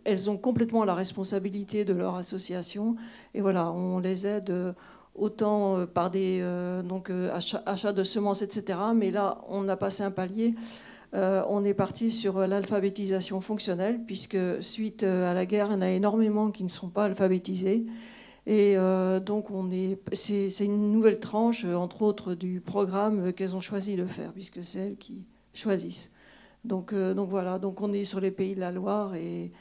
Elles ont complètement la responsabilité de leur association. Et voilà, on les aide autant euh, par des euh, euh, achats, de semences, etc. Mais là, on a passé un palier. on est parti sur l'alphabétisation fonctionnelle, puisque suite à la guerre, il y en a énormément qui ne sont pas alphabétisés. Et donc, on est, c'est, une nouvelle tranche, entre autres, du programme qu'elles ont choisi de faire, puisque c'est elles qui choisissent. Donc, donc voilà, donc on est sur les pays de la Loire et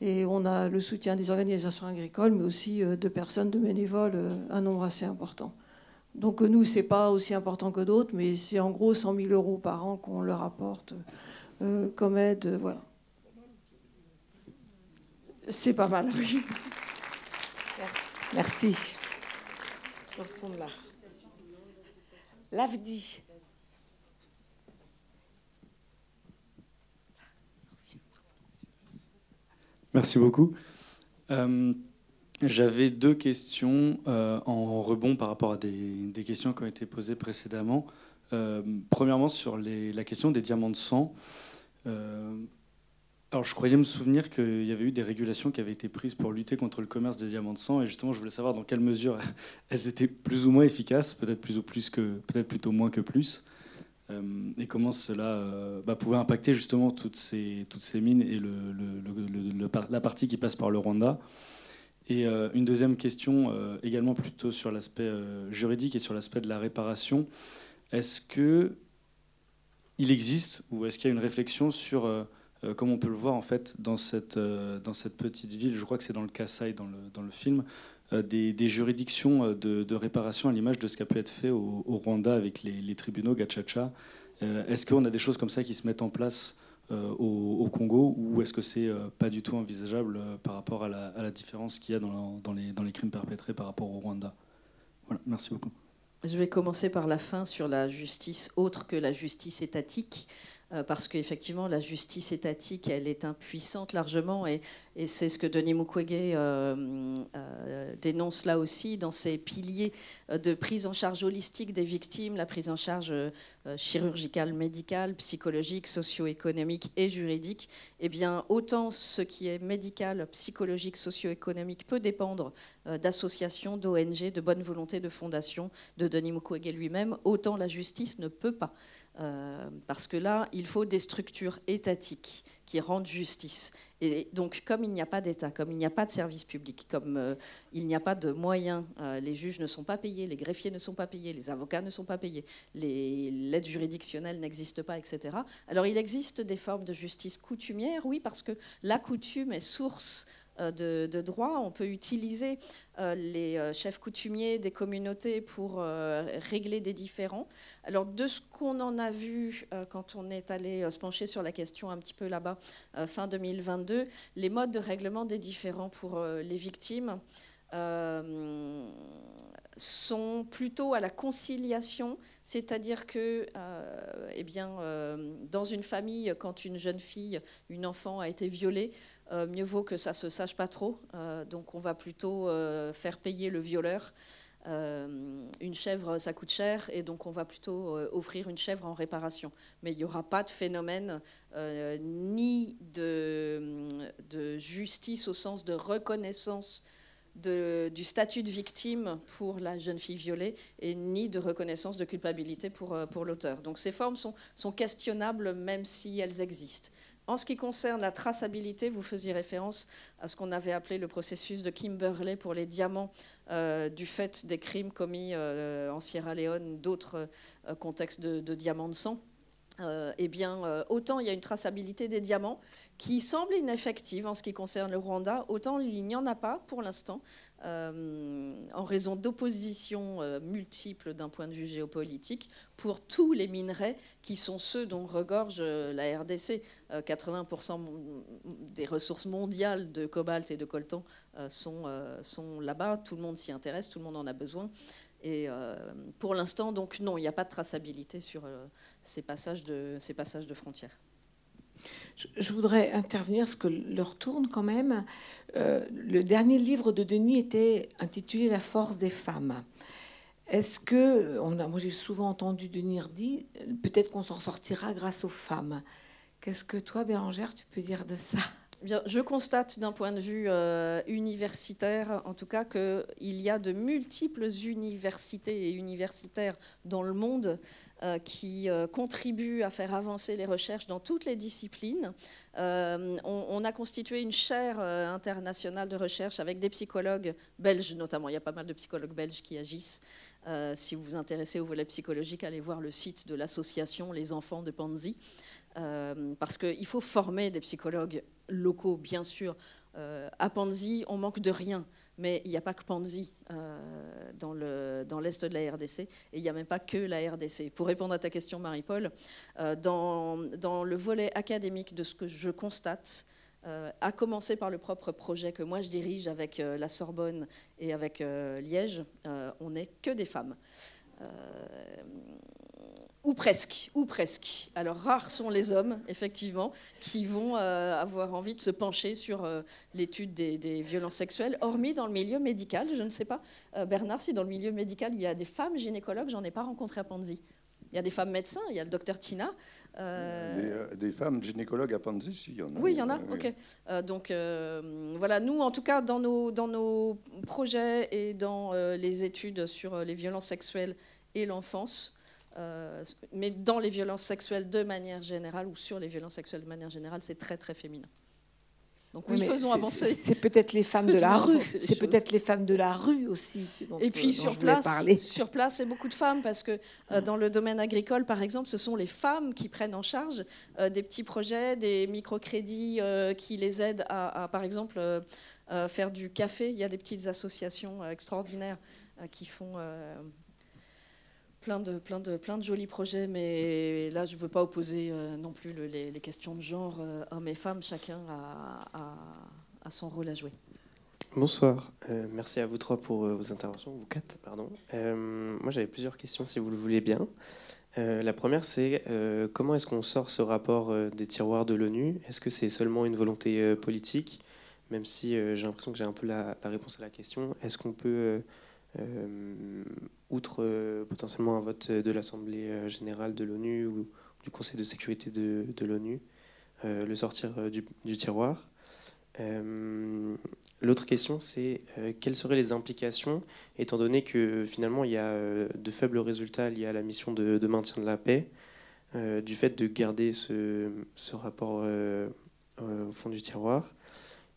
et on a le soutien des organisations agricoles, mais aussi euh, de personnes, de bénévoles, euh, un nombre assez important. Donc nous, ce n'est pas aussi important que d'autres, mais c'est en gros 100 000 euros par an qu'on leur apporte euh, comme aide. voilà. C'est pas mal, oui. Merci. Je retourne là. L'AFDI. Merci beaucoup. Euh, j'avais deux questions euh, en rebond par rapport à des, questions qui ont été posées précédemment. Euh, premièrement, sur la question des diamants de sang. alors, je croyais me souvenir qu'il y avait eu des régulations qui avaient été prises pour lutter contre le commerce des diamants de sang, et justement, je voulais savoir dans quelle mesure elles étaient plus ou moins efficaces, peut-être plus ou plus que, peut-être plutôt moins que plus. Euh, et comment cela euh, bah, pouvait impacter justement toutes ces, toutes ces mines et la partie qui passe par le Rwanda. Et euh, une deuxième question, également plutôt sur l'aspect juridique et sur l'aspect de la réparation. Est-ce que il existe ou est-ce qu'il y a une réflexion sur, comme on peut le voir en fait dans cette, dans cette petite ville, je crois que c'est dans le Kassai dans le, dans le film, des, des, juridictions de, de, réparation à l'image de ce qui a pu être fait au, Rwanda avec les, tribunaux Gachacha. est-ce qu'on a des choses comme ça qui se mettent en place au, Congo ou est-ce que c'est pas du tout envisageable par rapport à la, différence qu'il y a dans, dans, les, dans, les, crimes perpétrés par rapport au Rwanda? Voilà, merci beaucoup. Je vais commencer par la fin sur la justice autre que la justice étatique. Euh, parce qu'effectivement, la justice étatique, elle est impuissante largement, et, c'est ce que Denis Mukwege euh, euh, dénonce là aussi dans ses piliers de prise en charge holistique des victimes, la prise en charge chirurgicale, médicale, psychologique, socio-économique et juridique. Eh bien, autant ce qui est médical, psychologique, socio-économique peut dépendre d'associations, d'ONG, de bonne volonté, de fondations, de Denis Mukwege lui-même, autant la justice ne peut pas. Euh, parce que là, il faut des structures étatiques qui rendent justice. Et donc, comme il n'y a pas d'État, comme il n'y a pas de service public, comme euh, il n'y a pas de moyens, euh, les juges ne sont pas payés, les greffiers ne sont pas payés, les avocats ne sont pas payés, l'aide juridictionnelle n'existe pas, etc. Alors, il existe des formes de justice coutumière, oui, parce que la coutume est source de, de, droit. On peut utiliser euh, les euh, chefs coutumiers des communautés pour euh, régler des différends. Alors de ce qu'on en a vu quand on est allé se pencher sur la question un petit peu là-bas, fin 2022, les modes de règlement des différends pour les victimes sont plutôt à la conciliation, c'est-à-dire que, eh bien, dans une famille, quand une jeune fille, une enfant a été violée, euh, mieux vaut que ça se sache pas trop. Euh, donc on va plutôt euh, faire payer le violeur. une chèvre, ça coûte cher, et donc on va plutôt offrir une chèvre en réparation. Mais il n'y aura pas de phénomène ni de, justice au sens de reconnaissance du statut de victime pour la jeune fille violée, et ni de reconnaissance de culpabilité pour, pour l'auteur. Donc ces formes sont, sont questionnables même si elles existent. En ce qui concerne la traçabilité, vous faisiez référence à ce qu'on avait appelé le processus de Kimberley pour les diamants euh, du fait des crimes commis euh, en Sierra Leone, d'autres euh, contextes de, diamants de sang. Eh bien, autant il y a une traçabilité des diamants qui semble ineffective en ce qui concerne le Rwanda, autant il n'y en a pas pour l'instant. Euh, en raison d'oppositions euh, multiples d'un point de vue géopolitique pour tous les minerais qui sont ceux dont regorge euh, la RDC. 80% des ressources mondiales de cobalt et de coltan sont, sont là-bas. Tout le monde s'y intéresse, tout le monde en a besoin. Et pour l'instant, donc non, il n'y a pas de traçabilité sur ces, passages de, ces passages de frontières. Je voudrais intervenir parce que l'heure tourne quand même. Euh, le dernier livre de Denis était intitulé La force des femmes. Est-ce que, moi j'ai souvent entendu Denis dire, peut-être qu'on s'en sortira grâce aux femmes. Qu'est-ce que toi, Bérangère, tu peux dire de ça? Je constate d'un point de vue euh, universitaire, en tout cas, qu'il y a de multiples universités et universitaires dans le monde euh, qui euh, contribuent à faire avancer les recherches dans toutes les disciplines. Euh, on, a constitué une chaire internationale de recherche avec des psychologues belges notamment. Il y a pas mal de psychologues belges qui agissent. si vous vous intéressez au volet psychologique, allez voir le site de l'association Les Enfants de Panzi. parce qu'il faut former des psychologues locaux, bien sûr. à Panzi, on manque de rien. Mais il n'y a pas que Panzi euh, dans l'est de la RDC, et il n'y a même pas que la RDC. Pour répondre à ta question, Marie-Paul, euh, dans, le volet académique de ce que je constate, euh, à commencer par le propre projet que moi je dirige avec la Sorbonne et avec Liège, on n'est que des femmes. Ou presque, ou presque. Alors rares sont les hommes, effectivement, qui vont euh, avoir envie de se pencher sur euh, l'étude des, violences sexuelles, hormis dans le milieu médical. Je ne sais pas, euh, Bernard, si dans le milieu médical il y a des femmes gynécologues, j'en ai pas rencontré à Panzi. Il y a des femmes médecins, il y a le docteur Tina. Des, femmes gynécologues à Panzi, si, il y en a. Oui, il y en a, ok. donc voilà, nous, en tout cas, dans nos, dans nos projets et dans les études sur les violences sexuelles et l'enfance, euh, mais dans les violences sexuelles de manière générale, ou sur les violences sexuelles de manière générale, c'est très très féminin. Donc oui, faisons avancer. C'est peut-être les femmes de la rue. C'est peut-être les femmes de la rue aussi. et puis sur place, sur place, c'est beaucoup de femmes parce que euh, dans le domaine agricole, par exemple, ce sont les femmes qui prennent en charge euh, des petits projets, des microcrédits qui les aident à, à par exemple, faire du café. Il y a des petites associations extraordinaires qui font plein de, jolis projets, mais là, je ne veux pas opposer euh, non plus les, questions de genre, euh, hommes et femmes, chacun a, son rôle à jouer. Bonsoir, euh, merci à vous trois pour vos interventions, vous quatre, pardon. moi, j'avais plusieurs questions, si vous le voulez bien. la première, c'est comment est-ce qu'on sort ce rapport des tiroirs de l'ONU? Est-ce que c'est seulement une volonté politique? Même si j'ai l'impression que j'ai un peu la, réponse à la question, est-ce qu'on peut euh, outre euh, potentiellement un vote de l'Assemblée euh, générale de l'ONU ou du Conseil de sécurité de, l'ONU, le sortir du, tiroir. L'autre question, c'est quelles seraient les implications, étant donné que finalement il y a de faibles résultats liés à la mission de, maintien de la paix, du fait de garder ce, rapport au fond du tiroir.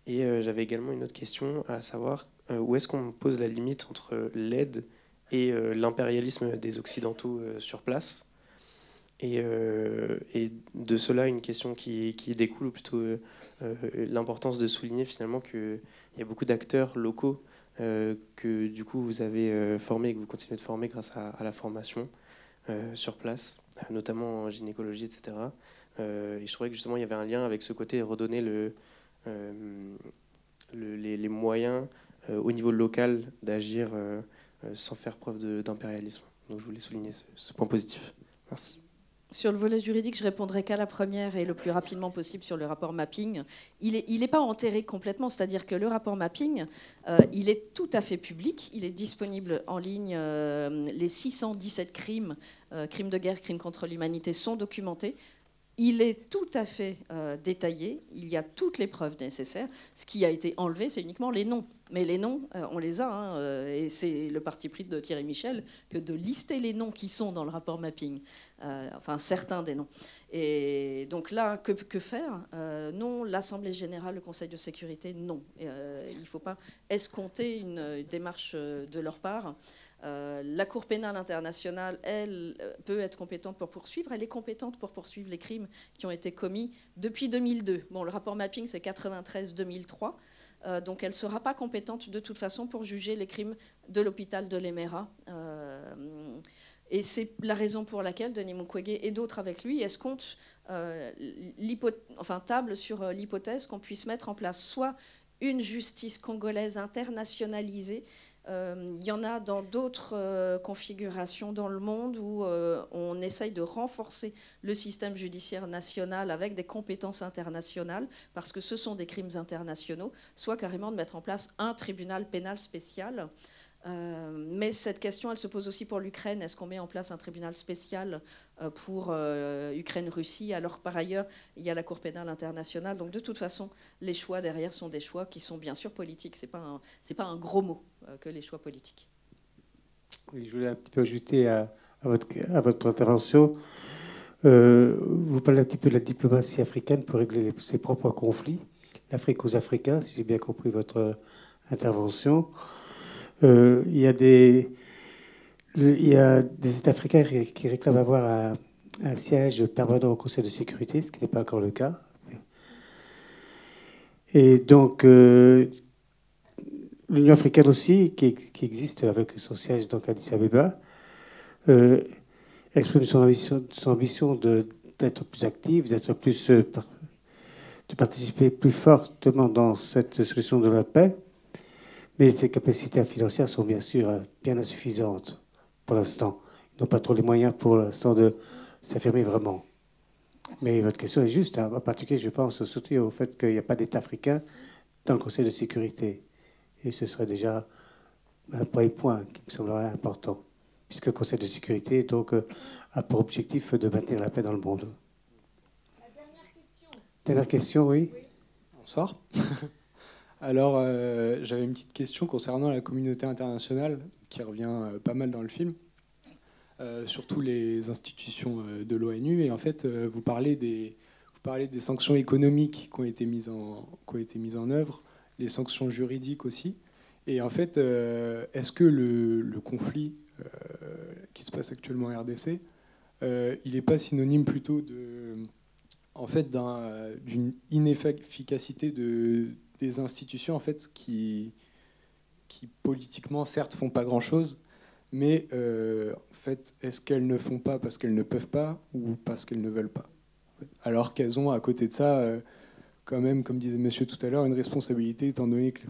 Et j'avais également une autre question, à savoir euh, où est-ce qu'on pose la limite entre l'aide et euh, l'impérialisme des Occidentaux euh, sur place? Et, de cela, une question qui, découle, ou plutôt l'importance de souligner finalement qu'il y a beaucoup d'acteurs locaux que du coup vous avez formés et que vous continuez de former grâce à, la formation sur place, notamment en gynécologie, etc. et je trouvais que justement il y avait un lien avec ce côté redonner le, les, moyens euh, au niveau local d'agir euh, euh, sans faire preuve d'impérialisme. Donc je voulais souligner ce, point positif. Merci. Sur le volet juridique, je répondrai qu'à la première et le plus rapidement possible sur le rapport mapping. Il n'est il pas enterré complètement, c'est-à-dire que le rapport mapping, il est tout à fait public, il est disponible en ligne. les 617 crimes, crimes de guerre, crimes contre l'humanité sont documentés. Il est tout à fait détaillé, il y a toutes les preuves nécessaires. Ce qui a été enlevé, c'est uniquement les noms. Mais les noms, euh, on les a, hein, euh, et c'est le parti pris de Thierry Michel que de lister les noms qui sont dans le rapport mapping, euh, enfin certains des noms. Et donc là, que, faire Non, l'Assemblée générale, le Conseil de sécurité, non. il ne faut pas escompter une, démarche de leur part. la Cour pénale internationale, elle, peut être compétente pour poursuivre. Elle est compétente pour poursuivre les crimes qui ont été commis depuis 2002. Bon, le rapport mapping, c'est 93-2003. Donc elle ne sera pas compétente de toute façon pour juger les crimes de l'hôpital de l'Emera. et c'est la raison pour laquelle Denis Mukwege et d'autres avec lui escomptent euh, enfin, table sur euh, l'hypothèse qu'on puisse mettre en place soit une justice congolaise internationalisée. Euh, il y en a dans d'autres configurations dans le monde où on essaye de renforcer le système judiciaire national avec des compétences internationales, parce que ce sont des crimes internationaux, soit carrément de mettre en place un tribunal pénal spécial. Euh, mais cette question, elle se pose aussi pour l'Ukraine. Est-ce qu'on met en place un tribunal spécial euh, pour euh, Ukraine-Russie Alors par ailleurs, il y a la Cour pénale internationale. Donc de toute façon, les choix derrière sont des choix qui sont bien sûr politiques. C'est pas pas un gros mot que les choix politiques. Oui, je voulais un petit peu ajouter à, votre, intervention. vous parlez un petit peu de la diplomatie africaine pour régler ses propres conflits. L'Afrique aux Africains, si j'ai bien compris votre intervention. Euh, il y a des il y a des États africains qui réclament avoir un, siège permanent au Conseil de sécurité, ce qui n'est pas encore le cas. Et donc, euh, l'Union africaine aussi, qui, existe avec son siège donc à Addis Abeba, euh, exprime son ambition, d'être plus active, d'être plus, de participer plus fortement dans cette solution de la paix. Mais ces capacités financières sont bien sûr euh, bien insuffisantes pour l'instant. Ils n'ont pas trop les moyens pour l'instant de s'affirmer vraiment. Mais votre question est juste, hein. en particulier, je pense surtout au fait qu'il n'y a pas d'État africain dans le Conseil de sécurité. Et ce serait déjà un point qui me semblerait important, puisque le Conseil de sécurité donc, a pour objectif de maintenir la paix dans le monde. La dernière question. Dernière question, oui. oui. Bonsoir. Alors, euh, j'avais une petite question concernant la communauté internationale, qui revient euh, pas mal dans le film, euh, surtout les institutions de l'ONU. Et en fait, vous, parlez des, vous parlez des sanctions économiques qui ont été mises en, qui ont été mises en œuvre, les sanctions juridiques aussi. Et en fait, est-ce que le, le conflit qui se passe actuellement en RDC, il n'est pas synonyme plutôt de, en fait, d'une inefficacité de des institutions en fait qui, qui politiquement certes font pas grand chose, mais euh, en fait est-ce qu'elles ne font pas parce qu'elles ne peuvent pas ou parce qu'elles ne veulent pas? Alors qu'elles ont à côté de ça euh, quand même, comme disait Monsieur tout à l'heure, une responsabilité étant donné que,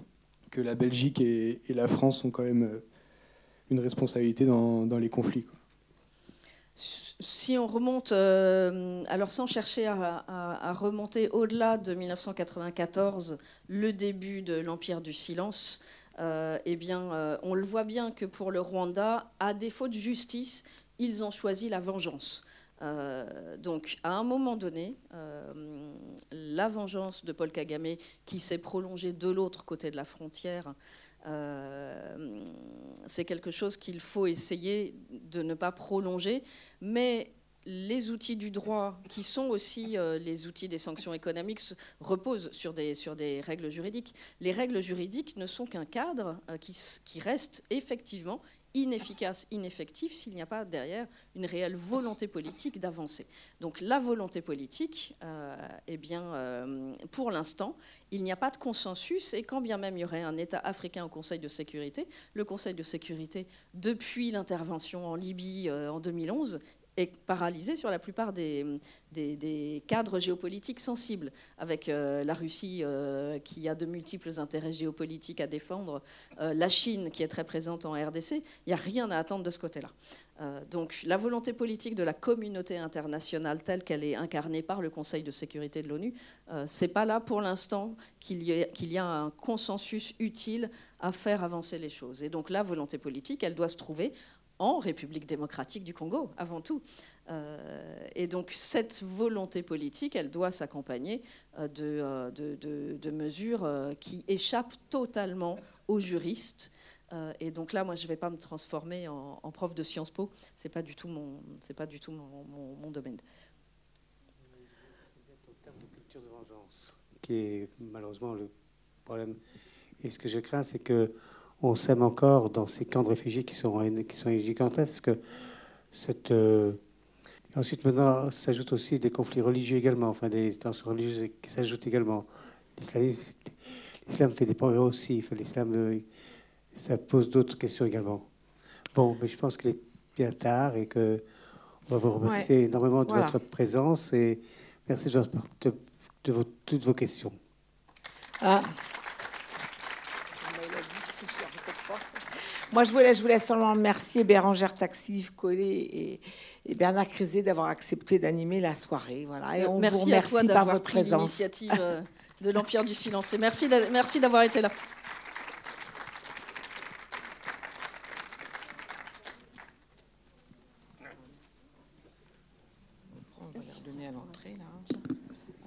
que la Belgique et, la France ont quand même euh, une responsabilité dans, dans les conflits si on remonte, alors sans chercher à, remonter au-delà de 1994, le début de l'Empire du silence, eh bien, euh, on le voit bien que pour le Rwanda, à défaut de justice, ils ont choisi la vengeance. donc, à un moment donné, la vengeance de Paul Kagame, qui s'est prolongée de l'autre côté de la frontière, euh, c'est quelque chose qu'il faut essayer de ne pas prolonger, mais les outils du droit, qui sont aussi euh, les outils des sanctions économiques, reposent sur des, règles juridiques. Les règles juridiques ne sont qu'un cadre euh, qui, reste effectivement inefficace, ineffectif, s'il n'y a pas derrière une réelle volonté politique d'avancer. Donc la volonté politique, euh, eh bien, pour l'instant, il n'y a pas de consensus, et quand bien même il y aurait un État africain au Conseil de sécurité, le Conseil de sécurité, depuis l'intervention en Libye en 2011, est paralysé sur la plupart des, des, cadres géopolitiques sensibles, avec euh, la Russie euh, qui a de multiples intérêts géopolitiques à défendre, euh, la Chine qui est très présente en RDC. Il n'y a rien à attendre de ce côté-là. donc la volonté politique de la communauté internationale telle qu'elle est incarnée par le Conseil de sécurité de l'ONU, c'est pas là pour l'instant qu'il y, qu'il y a un consensus utile à faire avancer les choses. Et donc la volonté politique, elle doit se trouver en République démocratique du Congo, avant tout. Euh, et donc cette volonté politique, elle doit s'accompagner euh, euh, de, mesures qui échappent totalement aux juristes. et donc là, moi, je ne vais pas me transformer en, prof de Sciences Po. Ce n'est pas du tout mon, pas du tout mon, domaine. Qui est malheureusement le problème. Et ce que je crains, c'est que on s'aime encore dans ces camps de réfugiés qui sont, qui sont gigantesques. Cette, euh, Ensuite, maintenant, s'ajoutent aussi des conflits religieux également, enfin des tensions religieuses qui s'ajoutent également. L'islam fait des progrès aussi. L'islam, euh, ça pose d'autres questions également. Bon, mais je pense qu'il est bien tard et que on va vous remercier énormément de votre présence et merci de, de, toutes vos questions. Ah. Moi, je voulais, je voulais seulement remercier Bérangère Taxif, Collet et, Bernard Crézé d'avoir accepté d'animer la soirée. Voilà. Et on merci vous remercie à toi par votre pris présence. l'initiative euh, de l'Empire du Silence. Et merci, d'avoir été là.